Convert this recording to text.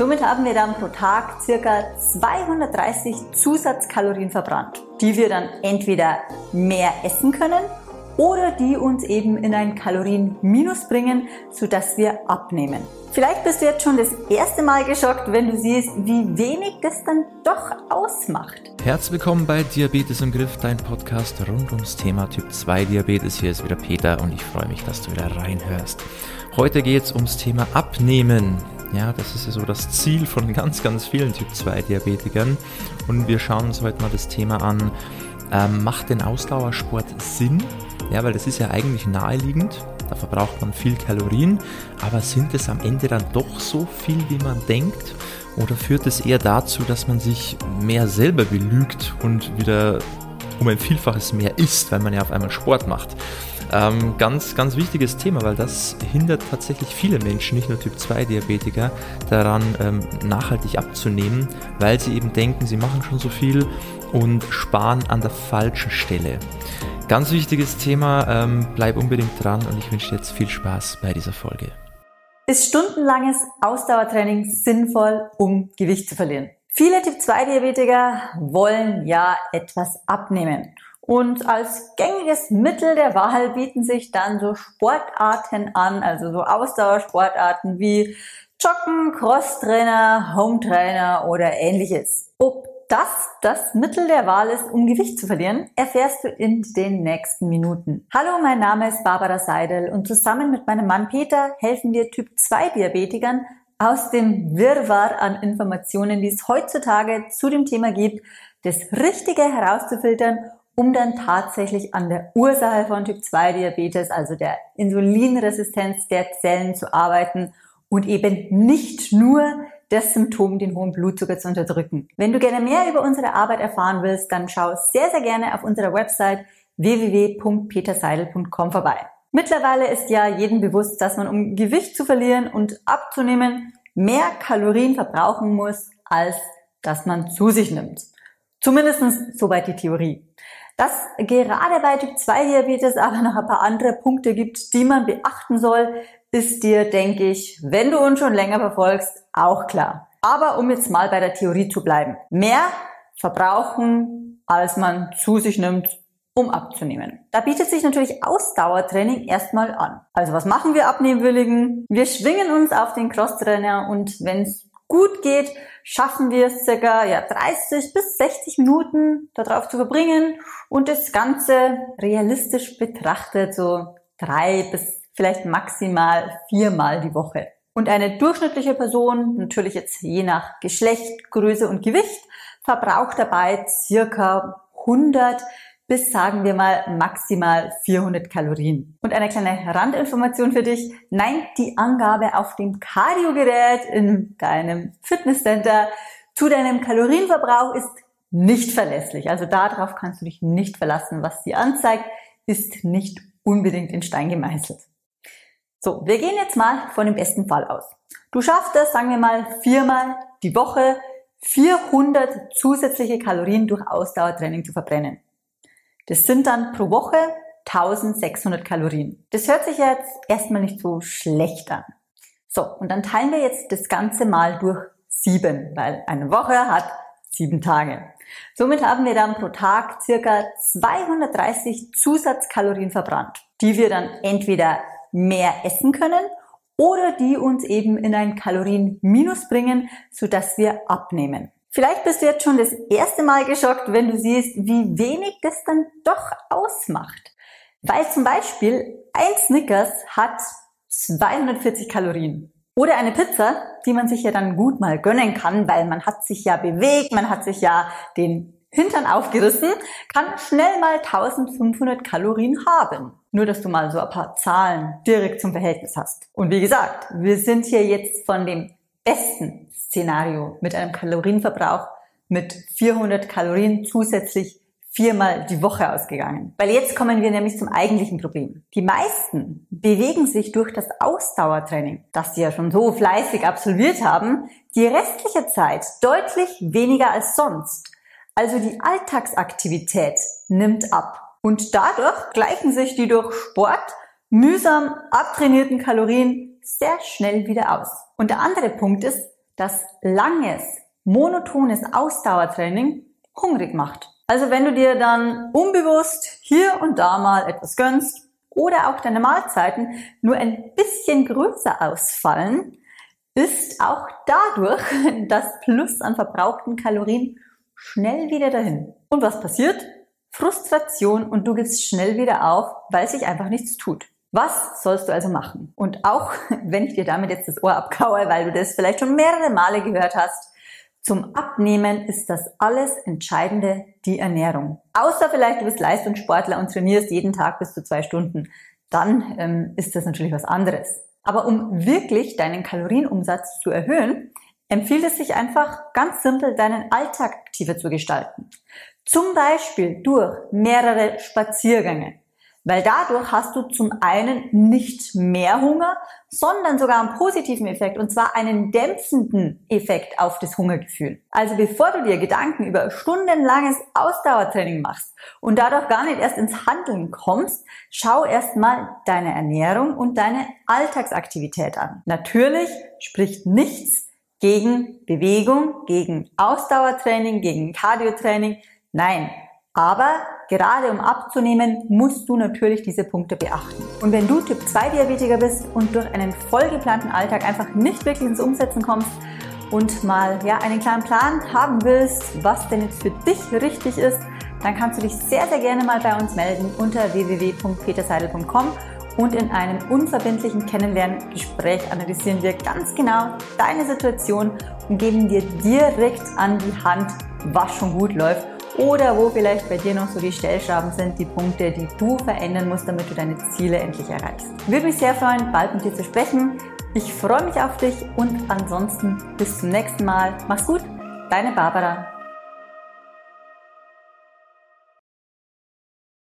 Somit haben wir dann pro Tag circa 230 Zusatzkalorien verbrannt, die wir dann entweder mehr essen können oder die uns eben in ein Kalorienminus bringen, sodass wir abnehmen. Vielleicht bist du jetzt schon das erste Mal geschockt, wenn du siehst, wie wenig das dann doch ausmacht. Herzlich willkommen bei Diabetes im Griff, dein Podcast rund ums Thema Typ 2 Diabetes. Hier ist wieder Peter und ich freue mich, dass du wieder reinhörst. Heute geht es ums Thema Abnehmen. Ja, das ist ja so das Ziel von ganz, ganz vielen Typ 2 Diabetikern. Und wir schauen uns heute mal das Thema an, ähm, macht denn Ausdauersport Sinn? Ja, weil das ist ja eigentlich naheliegend. Da verbraucht man viel Kalorien, aber sind es am Ende dann doch so viel, wie man denkt? Oder führt es eher dazu, dass man sich mehr selber belügt und wieder um ein Vielfaches mehr isst, weil man ja auf einmal Sport macht? Ähm, ganz, ganz wichtiges Thema, weil das hindert tatsächlich viele Menschen, nicht nur Typ 2 Diabetiker, daran ähm, nachhaltig abzunehmen, weil sie eben denken, sie machen schon so viel und sparen an der falschen Stelle. Ganz wichtiges Thema, ähm, bleib unbedingt dran und ich wünsche dir jetzt viel Spaß bei dieser Folge. Ist stundenlanges Ausdauertraining sinnvoll, um Gewicht zu verlieren? Viele Typ-2-Diabetiker wollen ja etwas abnehmen. Und als gängiges Mittel der Wahl bieten sich dann so Sportarten an, also so Ausdauersportarten wie Joggen, Crosstrainer, Hometrainer oder ähnliches. Ob das das Mittel der Wahl ist, um Gewicht zu verlieren, erfährst du in den nächsten Minuten. Hallo, mein Name ist Barbara Seidel und zusammen mit meinem Mann Peter helfen wir Typ 2 Diabetikern aus dem Wirrwarr an Informationen, die es heutzutage zu dem Thema gibt, das Richtige herauszufiltern, um dann tatsächlich an der Ursache von Typ 2 Diabetes, also der Insulinresistenz der Zellen zu arbeiten und eben nicht nur das Symptom, den hohen Blutzucker zu unterdrücken. Wenn du gerne mehr über unsere Arbeit erfahren willst, dann schau sehr, sehr gerne auf unserer Website www.peterseidel.com vorbei. Mittlerweile ist ja jedem bewusst, dass man, um Gewicht zu verlieren und abzunehmen, mehr Kalorien verbrauchen muss, als dass man zu sich nimmt. Zumindest soweit die Theorie. Dass gerade bei Typ 2 Diabetes aber noch ein paar andere Punkte gibt, die man beachten soll, ist dir, denke ich, wenn du uns schon länger verfolgst, auch klar. Aber um jetzt mal bei der Theorie zu bleiben. Mehr verbrauchen, als man zu sich nimmt, um abzunehmen. Da bietet sich natürlich Ausdauertraining erstmal an. Also was machen wir Abnehmwilligen? Wir schwingen uns auf den Crosstrainer und wenn es gut geht, schaffen wir es circa ja, 30 bis 60 Minuten darauf zu verbringen und das Ganze realistisch betrachtet so drei bis vielleicht maximal viermal die Woche. Und eine durchschnittliche Person, natürlich jetzt je nach Geschlecht, Größe und Gewicht, verbraucht dabei circa 100 bis sagen wir mal maximal 400 Kalorien. Und eine kleine Randinformation für dich. Nein, die Angabe auf dem Cardiogerät in deinem Fitnesscenter zu deinem Kalorienverbrauch ist nicht verlässlich. Also darauf kannst du dich nicht verlassen. Was sie anzeigt, ist nicht unbedingt in Stein gemeißelt. So, wir gehen jetzt mal von dem besten Fall aus. Du schaffst es, sagen wir mal, viermal die Woche 400 zusätzliche Kalorien durch Ausdauertraining zu verbrennen. Das sind dann pro Woche 1600 Kalorien. Das hört sich jetzt erstmal nicht so schlecht an. So, und dann teilen wir jetzt das Ganze mal durch sieben, weil eine Woche hat sieben Tage. Somit haben wir dann pro Tag circa 230 Zusatzkalorien verbrannt, die wir dann entweder mehr essen können oder die uns eben in ein Kalorienminus bringen, sodass wir abnehmen. Vielleicht bist du jetzt schon das erste Mal geschockt, wenn du siehst, wie wenig das dann doch ausmacht. Weil zum Beispiel ein Snickers hat 240 Kalorien. Oder eine Pizza, die man sich ja dann gut mal gönnen kann, weil man hat sich ja bewegt, man hat sich ja den Hintern aufgerissen, kann schnell mal 1500 Kalorien haben. Nur, dass du mal so ein paar Zahlen direkt zum Verhältnis hast. Und wie gesagt, wir sind hier jetzt von dem besten Szenario mit einem Kalorienverbrauch mit 400 Kalorien zusätzlich viermal die Woche ausgegangen. Weil jetzt kommen wir nämlich zum eigentlichen Problem. Die meisten bewegen sich durch das Ausdauertraining, das sie ja schon so fleißig absolviert haben, die restliche Zeit deutlich weniger als sonst. Also die Alltagsaktivität nimmt ab. Und dadurch gleichen sich die durch Sport mühsam abtrainierten Kalorien sehr schnell wieder aus. Und der andere Punkt ist, dass langes, monotones Ausdauertraining hungrig macht. Also wenn du dir dann unbewusst hier und da mal etwas gönnst oder auch deine Mahlzeiten nur ein bisschen größer ausfallen, ist auch dadurch das Plus an verbrauchten Kalorien schnell wieder dahin. Und was passiert? Frustration und du gibst schnell wieder auf, weil sich einfach nichts tut. Was sollst du also machen? Und auch wenn ich dir damit jetzt das Ohr abkaue, weil du das vielleicht schon mehrere Male gehört hast, zum Abnehmen ist das alles Entscheidende die Ernährung. Außer vielleicht du bist Leistungssportler und trainierst jeden Tag bis zu zwei Stunden. Dann ähm, ist das natürlich was anderes. Aber um wirklich deinen Kalorienumsatz zu erhöhen, empfiehlt es sich einfach ganz simpel, deinen Alltag aktiver zu gestalten. Zum Beispiel durch mehrere Spaziergänge. Weil dadurch hast du zum einen nicht mehr Hunger, sondern sogar einen positiven Effekt, und zwar einen dämpfenden Effekt auf das Hungergefühl. Also bevor du dir Gedanken über stundenlanges Ausdauertraining machst und dadurch gar nicht erst ins Handeln kommst, schau erstmal deine Ernährung und deine Alltagsaktivität an. Natürlich spricht nichts gegen Bewegung, gegen Ausdauertraining, gegen Cardiotraining. Nein, aber gerade um abzunehmen, musst du natürlich diese Punkte beachten. Und wenn du Typ 2 Diabetiker bist und durch einen vollgeplanten Alltag einfach nicht wirklich ins Umsetzen kommst und mal ja einen kleinen Plan haben willst, was denn jetzt für dich richtig ist, dann kannst du dich sehr, sehr gerne mal bei uns melden unter www.peterseidel.com und in einem unverbindlichen Kennenlerngespräch analysieren wir ganz genau deine Situation und geben dir direkt an die Hand, was schon gut läuft oder wo vielleicht bei dir noch so die Stellschrauben sind, die Punkte, die du verändern musst, damit du deine Ziele endlich erreichst. Würde mich sehr freuen, bald mit dir zu sprechen. Ich freue mich auf dich und ansonsten bis zum nächsten Mal. Mach's gut, deine Barbara.